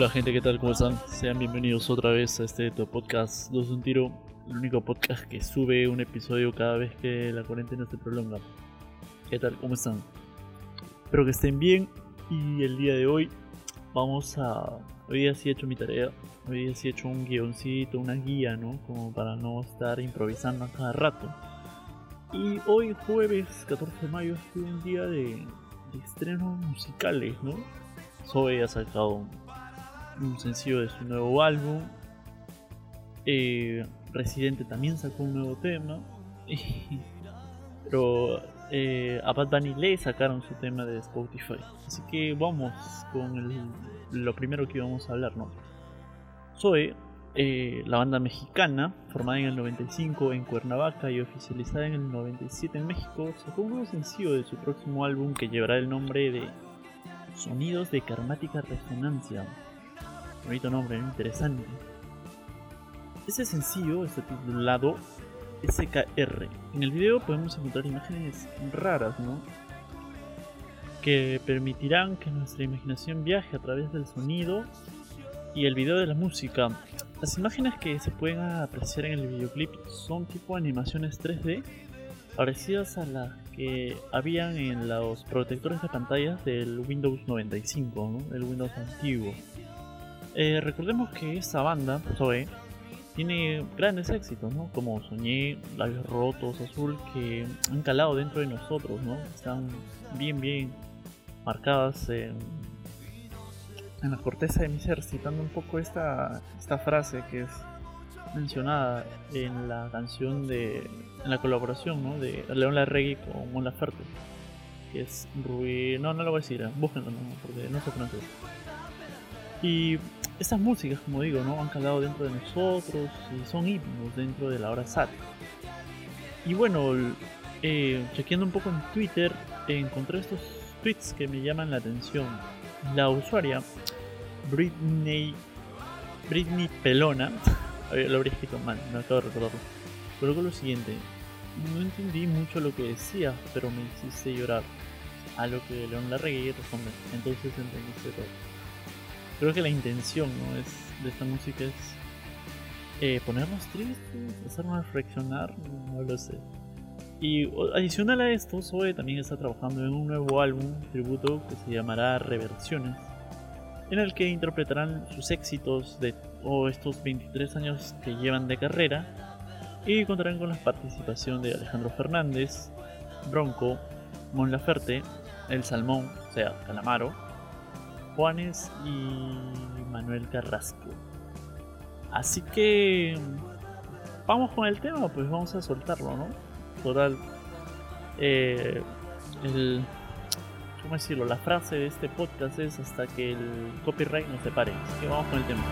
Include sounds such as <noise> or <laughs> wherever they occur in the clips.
Hola, gente, ¿qué tal? ¿Cómo están? Sean bienvenidos otra vez a este podcast Dos un Tiro, el único podcast que sube un episodio cada vez que la cuarentena se prolonga. ¿Qué tal? ¿Cómo están? Espero que estén bien y el día de hoy vamos a... Hoy día sí he hecho mi tarea, hoy día sí he hecho un guioncito, una guía, ¿no? Como para no estar improvisando a cada rato. Y hoy jueves 14 de mayo es un día de, de estrenos musicales, ¿no? Zoe ha sacado un sencillo de su nuevo álbum. Eh, Residente también sacó un nuevo tema. <laughs> Pero eh, a Bad Bunny le sacaron su tema de Spotify. Así que vamos con lo primero que vamos a hablar, ¿no? Eh, la banda mexicana, formada en el 95 en Cuernavaca y oficializada en el 97 en México, sacó un nuevo sencillo de su próximo álbum que llevará el nombre de Sonidos de Karmática Resonancia. Bonito nombre, interesante. Ese sencillo está titulado SKR. En el video podemos encontrar imágenes raras, ¿no? Que permitirán que nuestra imaginación viaje a través del sonido y el video de la música. Las imágenes que se pueden apreciar en el videoclip son tipo animaciones 3D parecidas a las que habían en los protectores de pantallas del Windows 95, ¿no? el Windows antiguo. Eh, recordemos que esta banda, Zoe, tiene grandes éxitos, ¿no? Como Soñé, Labios Rotos, Azul, que han calado dentro de nosotros, ¿no? Están bien, bien marcadas en, la corteza de mi ser, citando un poco esta, esta frase que es mencionada en la canción de. en la colaboración, ¿no? De León Larregui con Mon Laferte. Que es Rui. No, no lo voy a decir, ¿eh? búsquenlo, ¿no? porque no sé francés. Y estas músicas, como digo, ¿no? han calado dentro de nosotros y son himnos dentro de la hora SAT. Y bueno, eh, chequeando un poco en Twitter, encontré estos tweets que me llaman la atención. La usuaria, Britney, Britney Pelona, <laughs> lo habría escrito mal, me acabo de recordarlo. Colocó lo siguiente: No entendí mucho lo que decía, pero me hiciste llorar. A lo que León Larregui responde: Entonces entendiste todo creo que la intención ¿no? es, de esta música es eh, ponernos tristes, hacernos reflexionar, no, lo sé. Y adicional a esto, Zoe también está trabajando en un nuevo álbum tributo que se llamará Reversiones, en el que interpretarán sus éxitos de estos 23 años que llevan de carrera y contarán con la participación de Alejandro Fernández, Bronco, Mon Laferte, El Salmón, o sea, Calamaro, Juanes y Manuel Carrasco. Así que vamos con el tema, pues vamos a soltarlo, ¿no? Total, eh, el, ¿cómo decirlo? La frase de este podcast es hasta que el copyright nos separe. Así que vamos con el tema.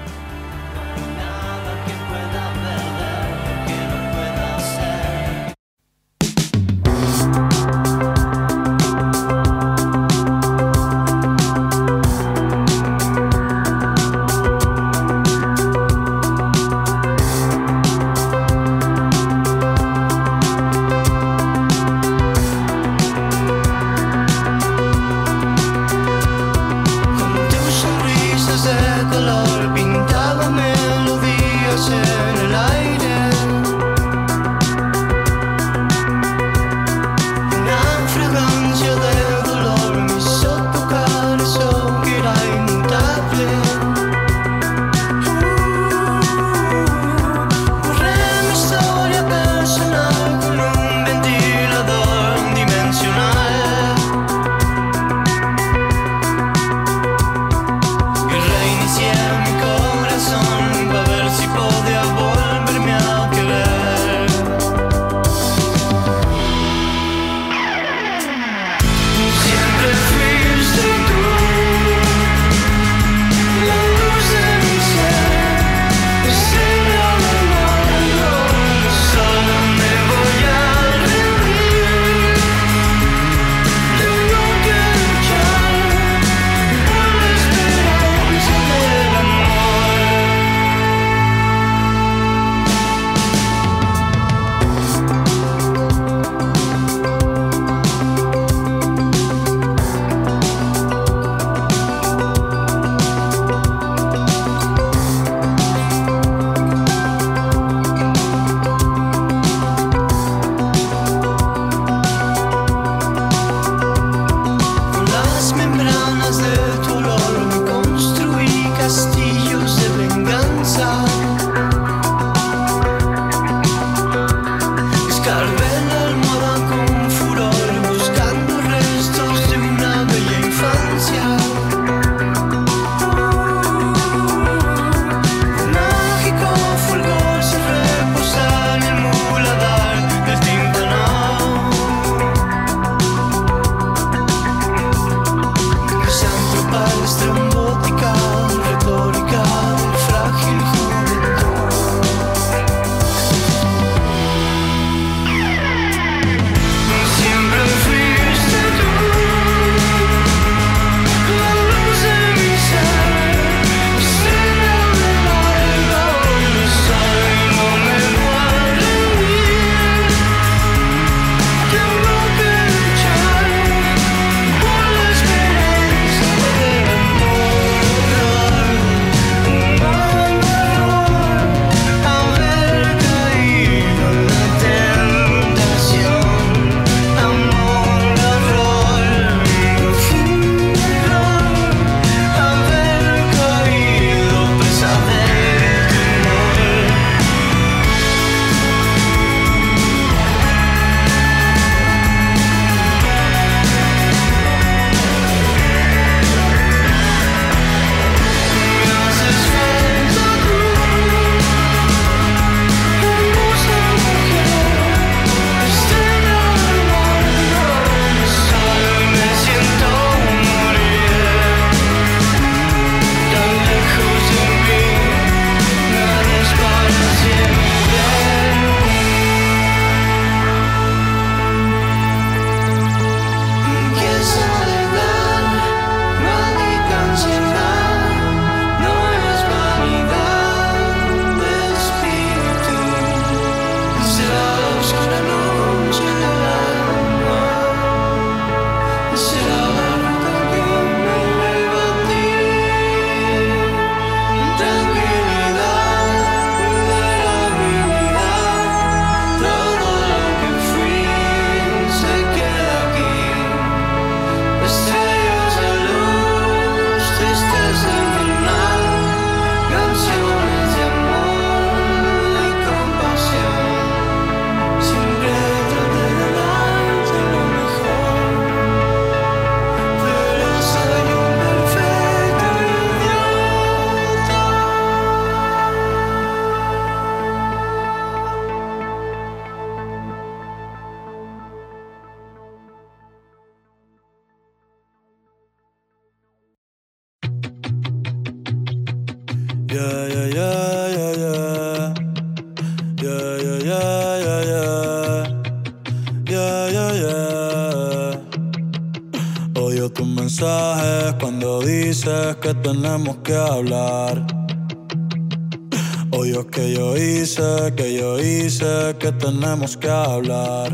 Tenemos que hablar.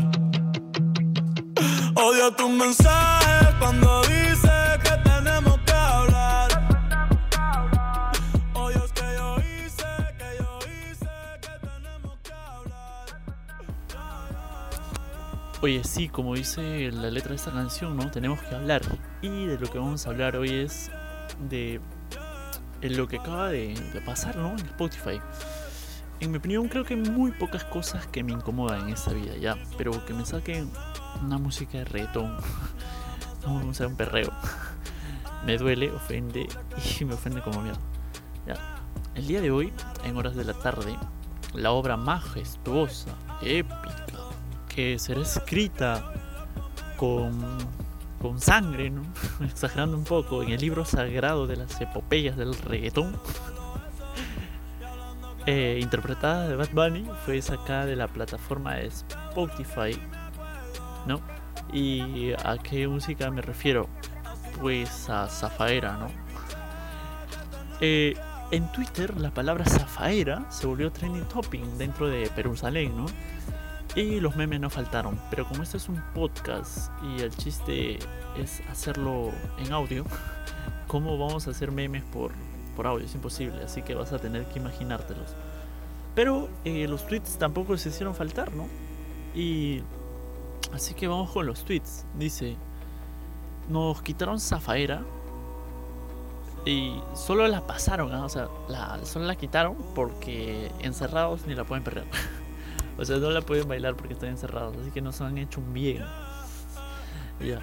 Odio tu mensaje cuando dices que tenemos que hablar. Odio que yo hice, que yo hice, que tenemos que hablar. Oye, sí, como dice la letra de esta canción, ¿no? Tenemos que hablar. Y de lo que vamos a hablar hoy es de lo que acaba de, pasar, ¿no? En Spotify. En mi opinión, creo que hay muy pocas cosas que me incomodan en esta vida, ya. Pero que me saquen una música de reggaetón, <laughs> no, o sea, un perreo. <laughs> me duele, ofende <laughs> y me ofende como mierda. Ya. El día de hoy, en horas de la tarde, la obra majestuosa, épica, que será escrita con, con sangre, exagerando un poco, en el libro sagrado de las epopeyas del reggaetón, eh, interpretada de Bad Bunny, fue sacada de la plataforma de Spotify, ¿no? ¿Y a qué música me refiero? Pues a Zafaera, ¿no? Eh, en Twitter la palabra Zafaera se volvió trending topping dentro de Perusalén, ¿no? Y los memes no faltaron, pero como este es un podcast y el chiste es hacerlo en audio, ¿cómo vamos a hacer memes por, por audio? Es imposible, así que vas a tener que imaginártelos. Pero eh, los tweets tampoco se hicieron faltar, ¿no? Y así que vamos con los tweets. Dice, nos quitaron Zafaera y solo la pasaron, ¿no? o sea, la, solo la quitaron porque encerrados ni la pueden perder. <laughs> O sea, no la pueden bailar porque están encerrados, así que nos han hecho un bien. Ya.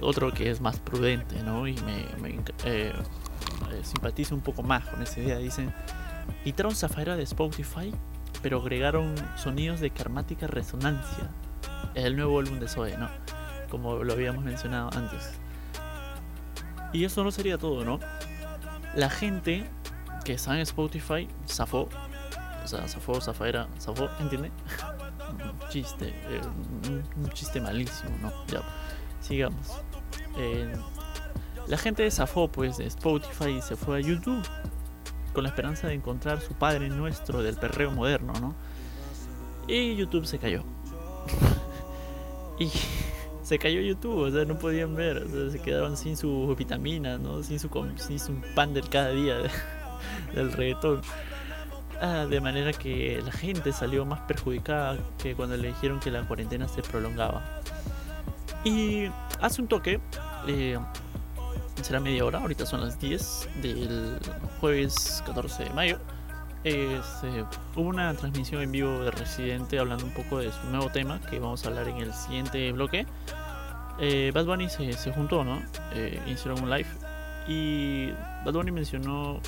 Otro que es más prudente, ¿no? Y me, me eh, simpatizo un poco más con esa idea. Dicen, quitaron Zafaira de Spotify, pero agregaron sonidos de karmática resonancia. Es el nuevo álbum de Zoe, ¿no? Como lo habíamos mencionado antes. Y eso no sería todo, ¿no? La gente que está en Spotify zafó o sea, zafó, zafaera, zafó, ¿entiende? un <laughs> chiste, eh, un, chiste malísimo, ¿no? Ya, sigamos. Eh, la gente zafó pues de Spotify y se fue a YouTube con la esperanza de encontrar su padre nuestro del perreo moderno, ¿no? Y YouTube se cayó. <laughs> y se cayó YouTube, o sea, no podían ver, o sea, se quedaron sin su vitamina, ¿no? Sin su, sin su pan del cada día <laughs> del reggaetón. Ah, de manera que la gente salió más perjudicada que cuando le dijeron que la cuarentena se prolongaba. Y hace un toque, eh, será media hora, ahorita son las 10 del jueves 14 de mayo. hubo una transmisión en vivo de Residente hablando un poco de su nuevo tema que vamos a hablar en el siguiente bloque. Eh, Bad Bunny se, juntó, ¿no? Eh, hicieron un live y Bad Bunny mencionó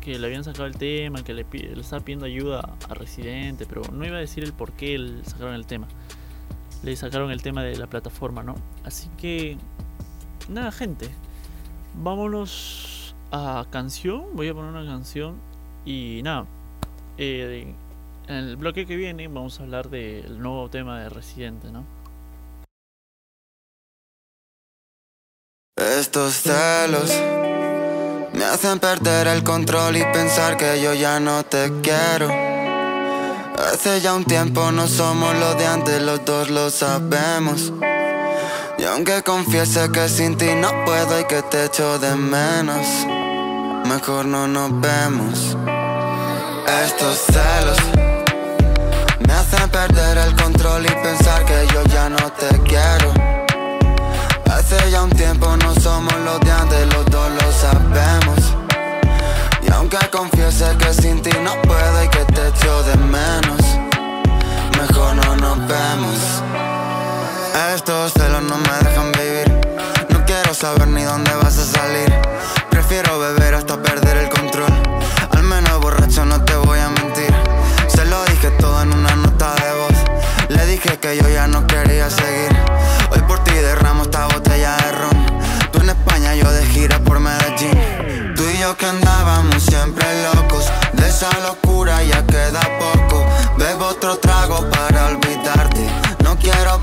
que le habían sacado el tema, que le, le estaba pidiendo ayuda a Residente, pero no iba a decir el por qué le sacaron el tema. Le sacaron el tema de la plataforma, ¿no? Así que, nada, gente, vámonos a canción. Voy a poner una canción y nada. Eh, en el bloque que viene vamos a hablar del nuevo tema de Residente, ¿no? Estos celos me hacen perder el control y pensar que yo ya no te quiero. Hace ya un tiempo no somos los de antes, los dos lo sabemos. Y aunque confiese que sin ti no puedo y que te echo de menos, mejor no nos vemos. Estos celos me hacen perder el control y pensar que yo ya no te quiero. Hace ya un tiempo no somos los de antes, los dos lo sabemos. Y aunque confiese que sin ti no puedo y que te echo de menos, mejor no nos vemos. Estos celos no me dejan vivir. No quiero saber ni dónde vas a salir. Prefiero beber hasta perder el control. Al menos borracho no te voy a mentir. Se lo dije todo en una nota de voz. Le dije que yo ya no quería seguir. Hoy por ti derramo esta botella de ron. Tú en España, yo de gira por Medellín. Tú y yo que andábamos siempre locos. De esa locura ya queda poco. Bebo otro trago para olvidarte. No quiero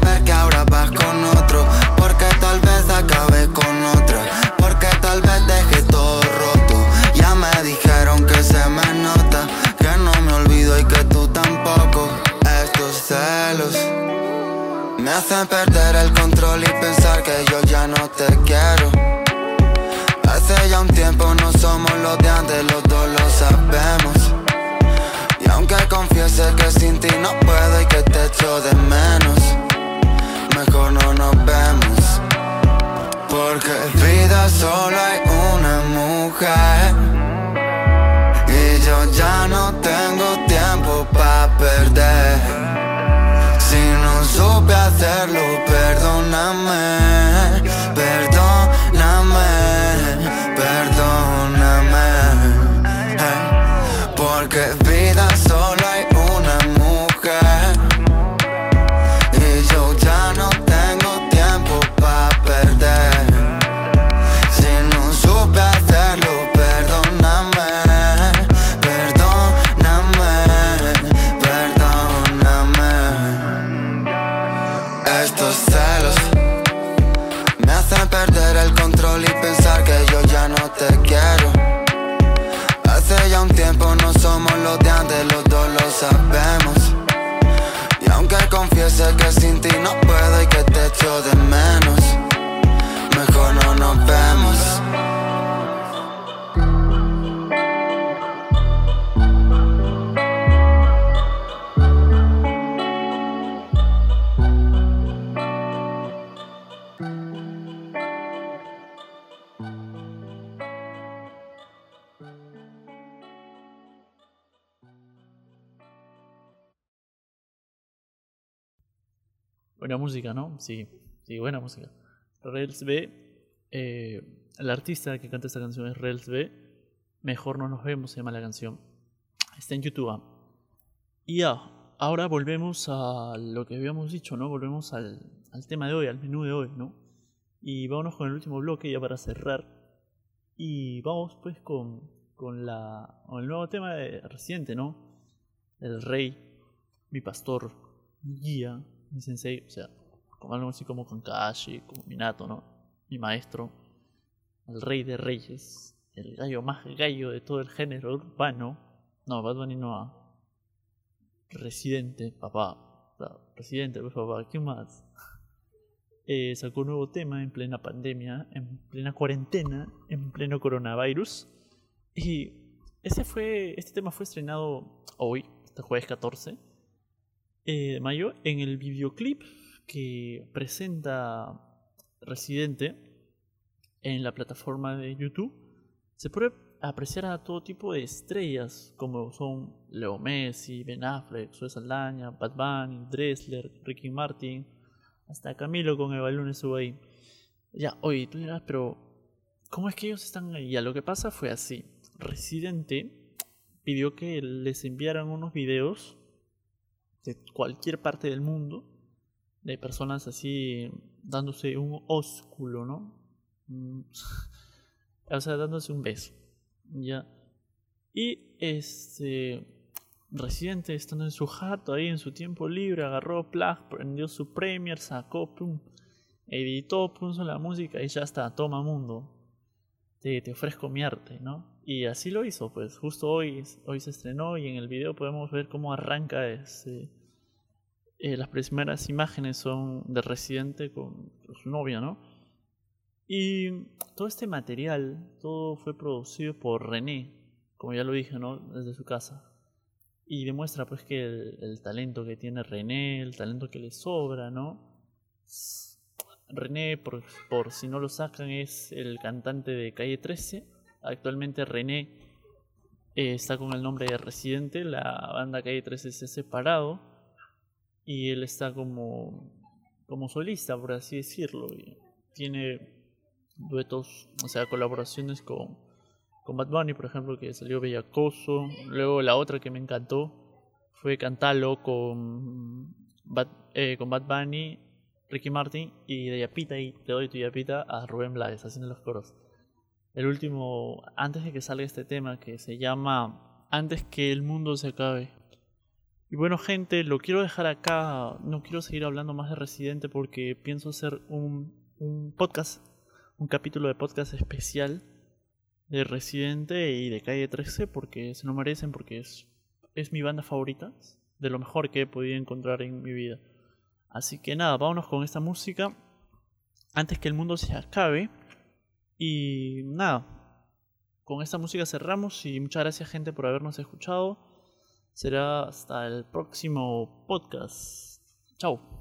hacen perder el control y pensar que yo ya no te quiero. Hace ya un tiempo no somos los de antes, los dos lo sabemos. Y aunque confiese que sin ti no puedo y que te echo de menos, perdóname, perdóname, Porque vida solo hay una mujer. Y yo ya no tengo tiempo para perder. Si no supe hacerlo, perdóname, perdóname, perdóname. Estos celos perder el control y pensar que yo ya no te quiero. Hace ya un tiempo no somos los de antes, los dos lo sabemos. Y aunque confiese que sin ti no puedo y que te echo de menos, mejor no nos vemos. Música, ¿no? Sí, sí, buena música. Rels B, eh, el artista que canta esta canción es Rels B. Mejor no nos vemos, se llama la canción. Está en YouTube. ah. Y ya, ahora volvemos a lo que habíamos dicho, ¿no? Volvemos al, al tema de hoy, al menú de hoy, ¿no? Y vámonos con el último bloque ya para cerrar. Y vamos pues con, con, la, con el nuevo tema reciente, ¿no? El rey, mi pastor, mi guía, mi sensei, o sea, como algo así como Kakashi, como Minato, ¿no? Mi maestro, el rey de reyes, el gallo más gallo de todo el género urbano. No, Bad Bunny no. ah. Residente, papá. O sea, Residente, pues papá, ¿qué más? <laughs> Eh, sacó un nuevo tema en plena pandemia, en plena cuarentena, en pleno coronavirus. Y ese fue, este tema fue estrenado hoy, este jueves 14 eh, mayo, en el videoclip que presenta Residente en la plataforma de YouTube. Se puede apreciar a todo tipo de estrellas, como son Leo Messi, Ben Affleck, Zoe Saldaña, Bad Bunny, Dressler, Ricky Martin, hasta Camilo con el balón estuvo ahí. Ya, oye, tú dirás, pero ¿cómo es que ellos están ahí? Ya, lo que pasa fue así. Residente pidió que les enviaran unos videos de cualquier parte del mundo de personas así dándose un ósculo, ¿no? Mm, <laughs> o sea, dándose un beso. Ya. Y este Residente estando en su jato ahí en su tiempo libre, agarró plug, prendió su Premiere, sacó, pum, editó, puso la música y ya está, toma mundo. Te, ofrezco mi arte, ¿no? Y así lo hizo, pues justo hoy, hoy se estrenó y en el video podemos ver cómo arranca ese, eh, las primeras imágenes son de Residente con su novia, ¿no? Y todo este material, todo fue producido por René, como ya lo dije, ¿no? Desde su casa. Y demuestra pues que el, el talento que tiene René, el talento que le sobra, ¿no? René, por, si no lo sacan, es el cantante de Calle 13. Actualmente René eh, está con el nombre de Residente, la banda Calle 13 se ha separado y él está como, como solista, por así decirlo. tiene duetos, o sea, colaboraciones con, con Bad Bunny, por ejemplo, que salió Bellacoso. Luego la otra que me encantó fue Cantalo con eh, con Bad Bunny, Ricky Martin y de Yapita, y te doy tu Yapita a Rubén Blades haciendo los coros. El último, antes de que salga este tema, que se llama Antes que el mundo se acabe. Y bueno, gente, lo quiero dejar acá. No quiero seguir hablando más de Residente porque pienso hacer un, podcast, un capítulo de podcast especial de Residente y de Calle 13 porque se lo merecen, porque es mi banda favorita, de lo mejor que he podido encontrar en mi vida. Así que nada, vámonos con esta música antes que el mundo se acabe. Y nada, con esta música cerramos y muchas gracias gente por habernos escuchado. Será hasta el próximo podcast. Chao.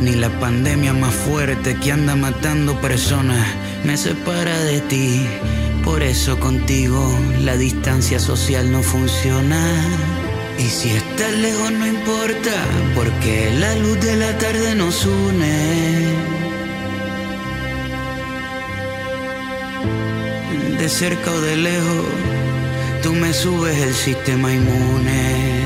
Ni la pandemia más fuerte que anda matando personas me separa de ti. Por eso contigo la distancia social no funciona. Y si estás lejos no importa, porque la luz de la tarde nos une. De cerca o de lejos, tú me subes el sistema inmune.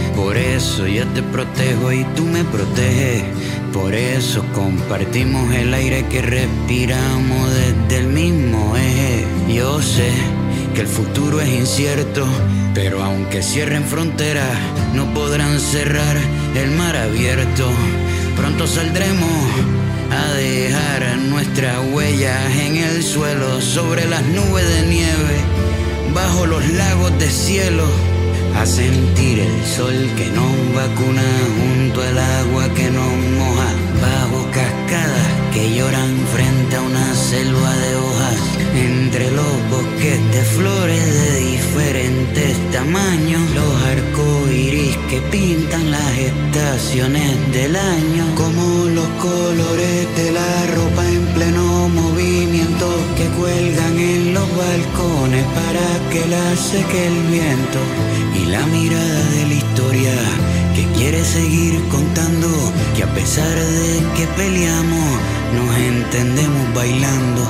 por eso yo te protejo y tú me proteges, por eso compartimos el aire que respiramos desde el mismo eje. Yo sé que el futuro es incierto, pero aunque cierren fronteras, no podrán cerrar el mar abierto. Pronto saldremos a dejar nuestras huellas en el suelo, sobre las nubes de nieve, bajo los lagos de cielo, a sentir el sol que nos vacuna junto al agua que nos moja, bajo cascadas que lloran frente a una selva de hojas, entre los bosques de flores de diferentes tamaños, los arcoíris que pintan las estaciones del año, como los colores de la ropa en pleno movimiento que la seque el viento y la mirada de la historia que quiere seguir contando que a pesar de que peleamos nos entendemos bailando.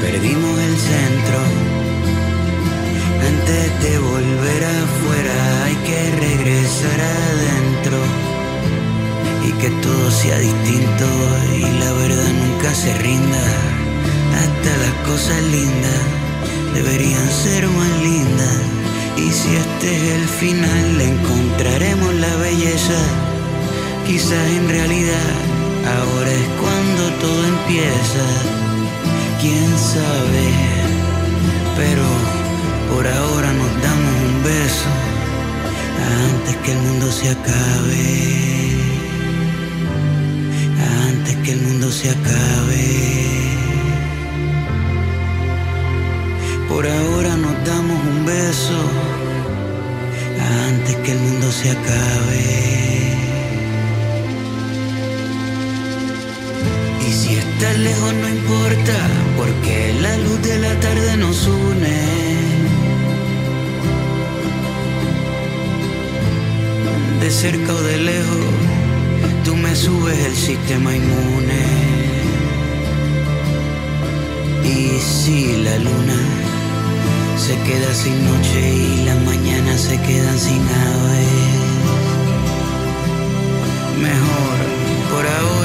Perdimos el centro. Antes de volver afuera hay que regresar adentro y que todo sea distinto y la verdad nunca se rinda hasta las cosas lindas deberían ser más lindas. Y si este es el final encontraremos la belleza. Quizás en realidad ahora es cuando todo empieza. Quién sabe pero por ahora nos damos un beso antes que el mundo se acabe. Antes que el mundo se acabe por ahora nos damos un beso antes que el mundo se acabe y si estás lejos no importa porque la luz de la tarde nos une de cerca o de lejos, tú me subes el sistema inmune. Y si la luna se queda sin noche y las mañanas se quedan sin aves, mejor por ahora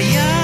Yeah.